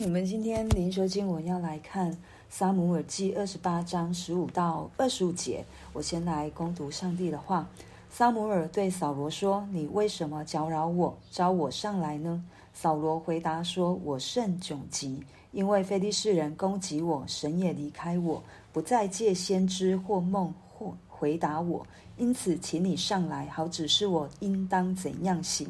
你们今天灵修经文要来看撒母耳记二十八章十五到二十五节。我先来攻读上帝的话。撒母耳对扫罗说：“你为什么搅扰我，招我上来呢？”扫罗回答说：“我甚窘急，因为非利士人攻击我，神也离开我，不再借先知或梦或回答我。因此，请你上来，好指示我应当怎样行。”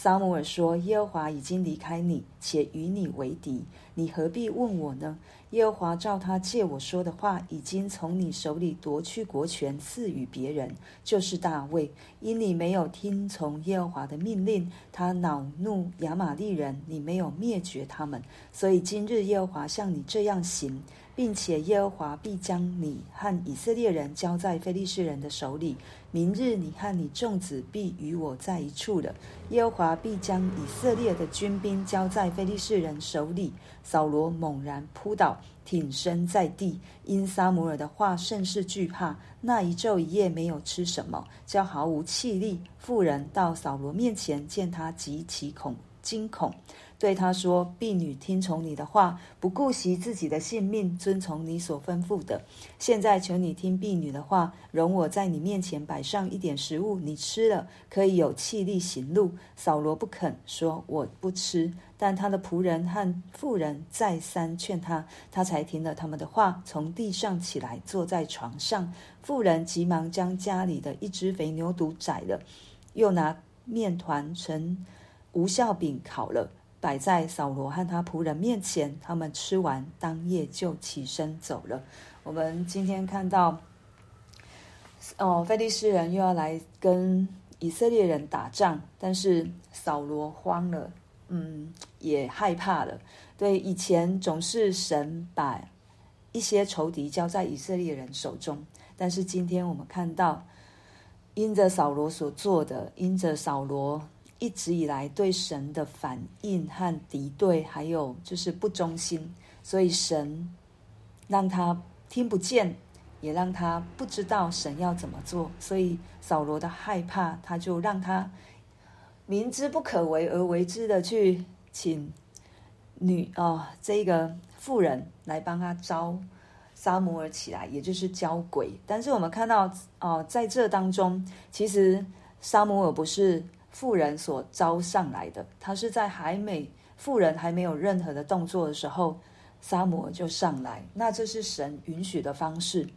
撒母耳说：“耶和华已经离开你，且与你为敌，你何必问我呢？耶和华照他借我说的话，已经从你手里夺去国权，赐予别人，就是大卫。因你没有听从耶和华的命令，他恼怒亚玛力人，你没有灭绝他们，所以今日耶和华像你这样行。”并且耶和华必将你和以色列人交在非利士人的手里。明日你和你众子必与我在一处了。耶和华必将以色列的军兵交在非利士人手里。扫罗猛然扑倒，挺身在地，因撒母耳的话甚是惧怕。那一昼一夜没有吃什么，叫毫无气力。妇人到扫罗面前，见他极其恐惊恐。对他说：“婢女听从你的话，不顾惜自己的性命，遵从你所吩咐的。现在求你听婢女的话，容我在你面前摆上一点食物，你吃了可以有气力行路。”扫罗不肯说：“我不吃。”但他的仆人和妇人再三劝他，他才听了他们的话，从地上起来，坐在床上。妇人急忙将家里的一只肥牛犊宰了，又拿面团成无酵饼烤了。摆在扫罗和他仆人面前，他们吃完，当夜就起身走了。我们今天看到，哦，非利士人又要来跟以色列人打仗，但是扫罗慌了，嗯，也害怕了。对，以前总是神把一些仇敌交在以色列人手中，但是今天我们看到，因着扫罗所做的，因着扫罗。一直以来对神的反应和敌对，还有就是不忠心，所以神让他听不见，也让他不知道神要怎么做。所以扫罗的害怕，他就让他明知不可为而为之的去请女哦这个妇人来帮他招撒摩尔起来，也就是交鬼。但是我们看到哦，在这当中，其实撒摩尔不是。妇人所招上来的，他是在还没妇人还没有任何的动作的时候，撒母耳就上来。那这是神允许的方式。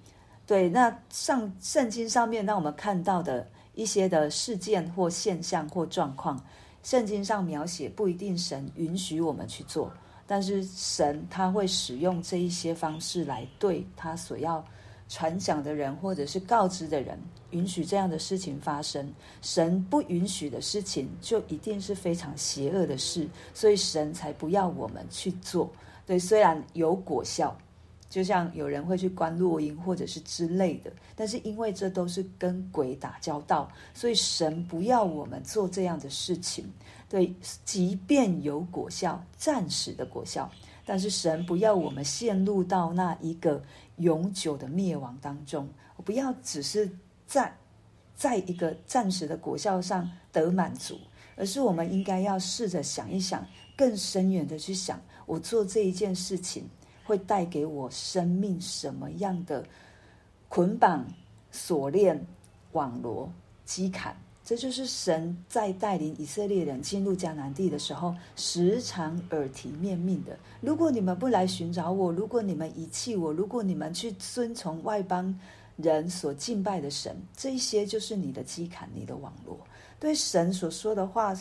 对，那上圣经上面让我们看到的一些的事件或现象或状况，圣经上描写不一定神允许我们去做，但是神他会使用这一些方式来对他所要。传讲的人，或者是告知的人，允许这样的事情发生。神不允许的事情，就一定是非常邪恶的事，所以神才不要我们去做。对，虽然有果效，就像有人会去观落阴，或者是之类的，但是因为这都是跟鬼打交道，所以神不要我们做这样的事情。对，即便有果效，暂时的果效，但是神不要我们陷入到那一个。永久的灭亡当中，我不要只是在在一个暂时的果效上得满足，而是我们应该要试着想一想，更深远的去想，我做这一件事情会带给我生命什么样的捆绑、锁链、网罗、羁砍。这就是神在带领以色列人进入迦南地的时候，时常耳提面命的。如果你们不来寻找我，如果你们遗弃我，如果你们去遵从外邦人所敬拜的神，这些就是你的羁绊，你的网罗。对神所说的话，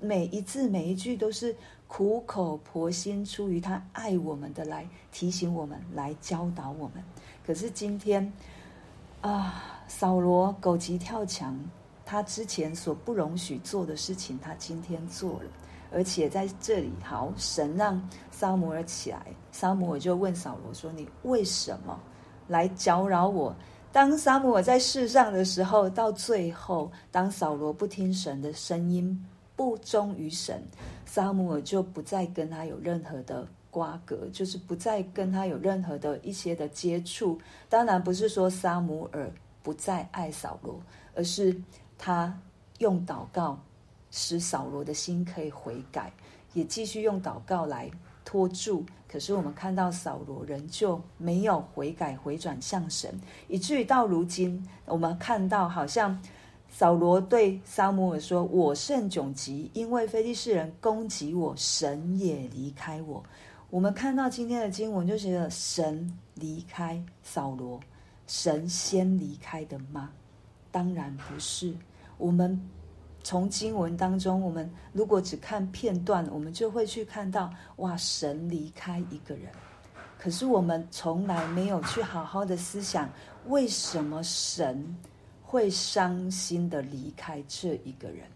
每一字每一句都是苦口婆心，出于他爱我们的来提醒我们，来教导我们。可是今天啊，扫罗狗急跳墙。他之前所不容许做的事情，他今天做了，而且在这里，好，神让撒母耳起来，撒母耳就问扫罗说：“你为什么来搅扰我？”当撒母耳在世上的时候，到最后，当扫罗不听神的声音，不忠于神，撒母耳就不再跟他有任何的瓜葛，就是不再跟他有任何的一些的接触。当然不是说撒母耳不再爱扫罗，而是。他用祷告使扫罗的心可以悔改，也继续用祷告来拖住。可是我们看到扫罗仍旧没有悔改回转向神，以至于到如今，我们看到好像扫罗对撒母耳说：“我甚窘急，因为非利士人攻击我，神也离开我。”我们看到今天的经文，就觉得神离开扫罗，神先离开的吗？当然不是。我们。从经文当中，我们如果只看片段，我们就会去看到，哇，神离开一个人。可是我们从来没有去好好的思想，为什么神会伤心的离开这一个人？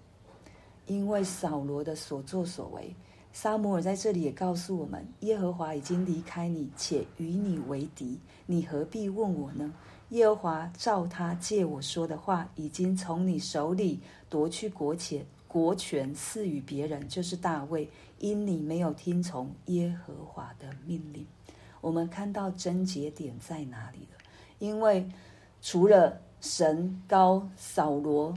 因为扫罗的所作所为，撒母耳在这里也告诉我们：耶和华已经离开你，且与你为敌，你何必问我呢？耶和华照他借我说的话，已经从你手里夺去国权，国权赐予别人，就是大卫，因你没有听从耶和华的命令。我们看到症结点在哪里了？因为除了神高扫罗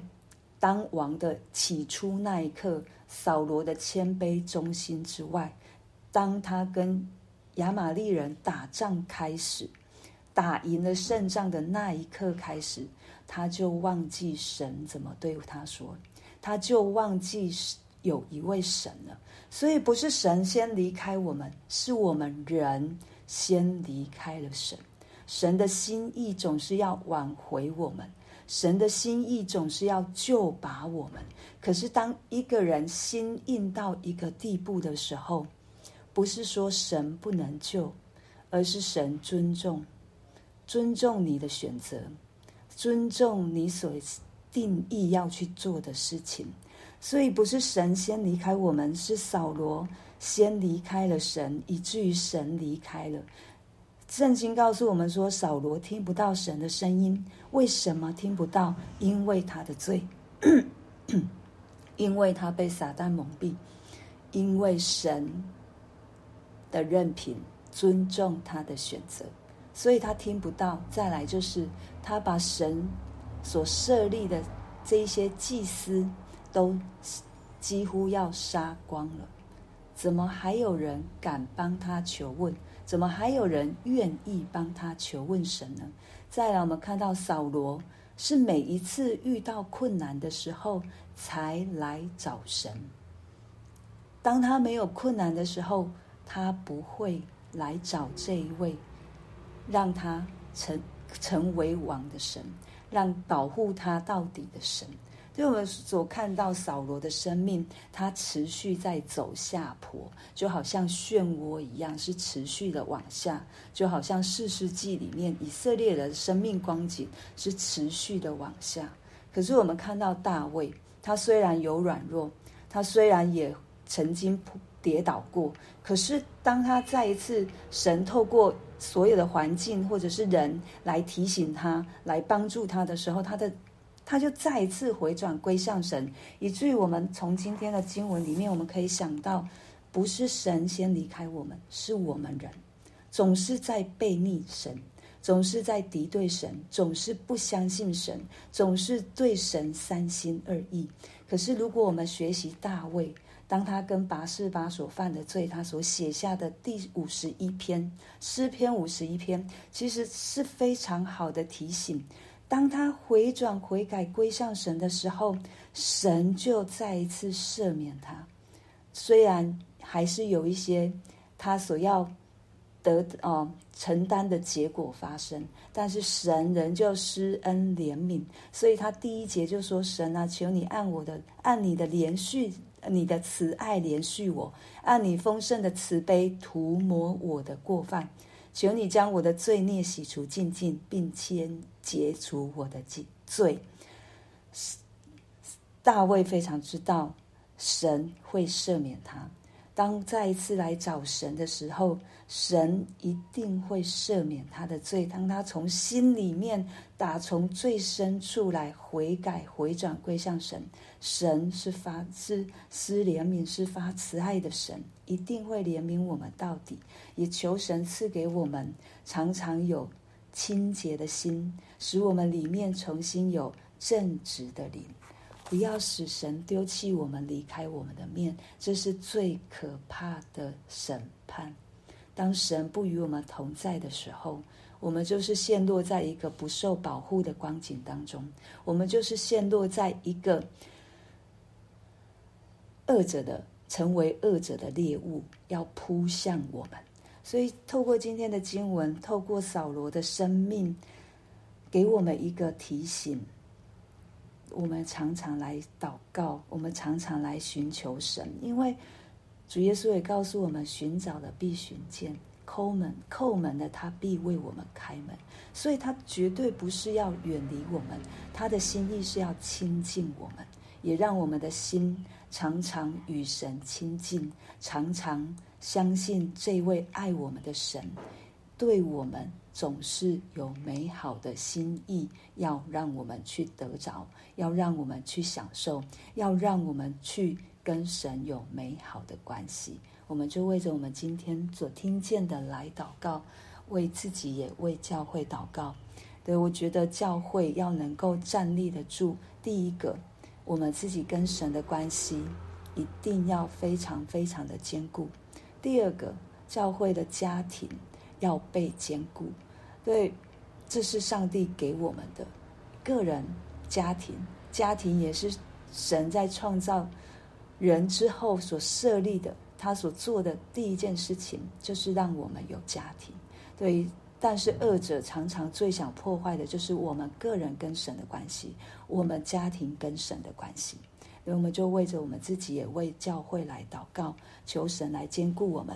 当王的起初那一刻，扫罗的谦卑忠心之外，当他跟亚玛力人打仗开始。打赢了胜仗的那一刻开始，他就忘记神怎么对他说，他就忘记有一位神了。所以不是神先离开我们，是我们人先离开了神。神的心意总是要挽回我们，神的心意总是要救拔我们。可是当一个人心硬到一个地步的时候，不是说神不能救，而是神尊重。尊重你的选择，尊重你所定义要去做的事情，所以不是神先离开我们，是扫罗先离开了神，以至于神离开了。圣经告诉我们说，扫罗听不到神的声音，为什么听不到？因为他的罪，因为他被撒旦蒙蔽，因为神的任凭，尊重他的选择。所以他听不到。再来就是，他把神所设立的这一些祭司都几乎要杀光了。怎么还有人敢帮他求问？怎么还有人愿意帮他求问神呢？再来，我们看到扫罗是每一次遇到困难的时候才来找神。当他没有困难的时候，他不会来找这一位。让他成成为王的神，让保护他到底的神。对我们所看到扫罗的生命，他持续在走下坡，就好像漩涡一样，是持续的往下，就好像四世纪里面以色列人的生命光景是持续的往下。可是我们看到大卫，他虽然有软弱，他虽然也曾经跌倒过，可是当他再一次神透过所有的环境或者是人来提醒他、来帮助他的时候，他的他就再一次回转归向神，以至于我们从今天的经文里面，我们可以想到，不是神先离开我们，是我们人。总是在背逆神，总是在敌对神，总是不相信神，总是对神三心二意。可是如果我们学习大卫，当他跟拔示巴所犯的罪，他所写下的第五十一篇诗篇五十一篇，其实是非常好的提醒。当他回转悔改归向神的时候，神就再一次赦免他。虽然还是有一些他所要得哦承担的结果发生，但是神仍旧施恩怜悯。所以他第一节就说：“神啊，求你按我的按你的连续。”你的慈爱连续我，按你丰盛的慈悲涂抹我的过犯，求你将我的罪孽洗除净净，并先解除我的罪。大卫非常知道神会赦免他。当再一次来找神的时候，神一定会赦免他的罪。当他从心里面打从最深处来悔改、回转归向神，神是发是施怜悯、是发慈爱的神，一定会怜悯我们到底。也求神赐给我们常常有清洁的心，使我们里面重新有正直的灵。不要使神丢弃我们，离开我们的面，这是最可怕的审判。当神不与我们同在的时候，我们就是陷落在一个不受保护的光景当中，我们就是陷落在一个恶者的，成为恶者的猎物，要扑向我们。所以，透过今天的经文，透过扫罗的生命，给我们一个提醒：我们常常来祷告，我们常常来寻求神，因为主耶稣也告诉我们：寻找的必寻见，叩门叩门的他必为我们开门。所以，他绝对不是要远离我们，他的心意是要亲近我们，也让我们的心常常与神亲近，常常。相信这位爱我们的神，对我们总是有美好的心意，要让我们去得着，要让我们去享受，要让我们去跟神有美好的关系。我们就为着我们今天所听见的来祷告，为自己也为教会祷告。对，我觉得教会要能够站立得住，第一个，我们自己跟神的关系一定要非常非常的坚固。第二个，教会的家庭要被兼顾，对，这是上帝给我们的个人家庭，家庭也是神在创造人之后所设立的，他所做的第一件事情就是让我们有家庭，对。但是二者常常最想破坏的就是我们个人跟神的关系，我们家庭跟神的关系。所以我们就为着我们自己，也为教会来祷告，求神来兼顾我们。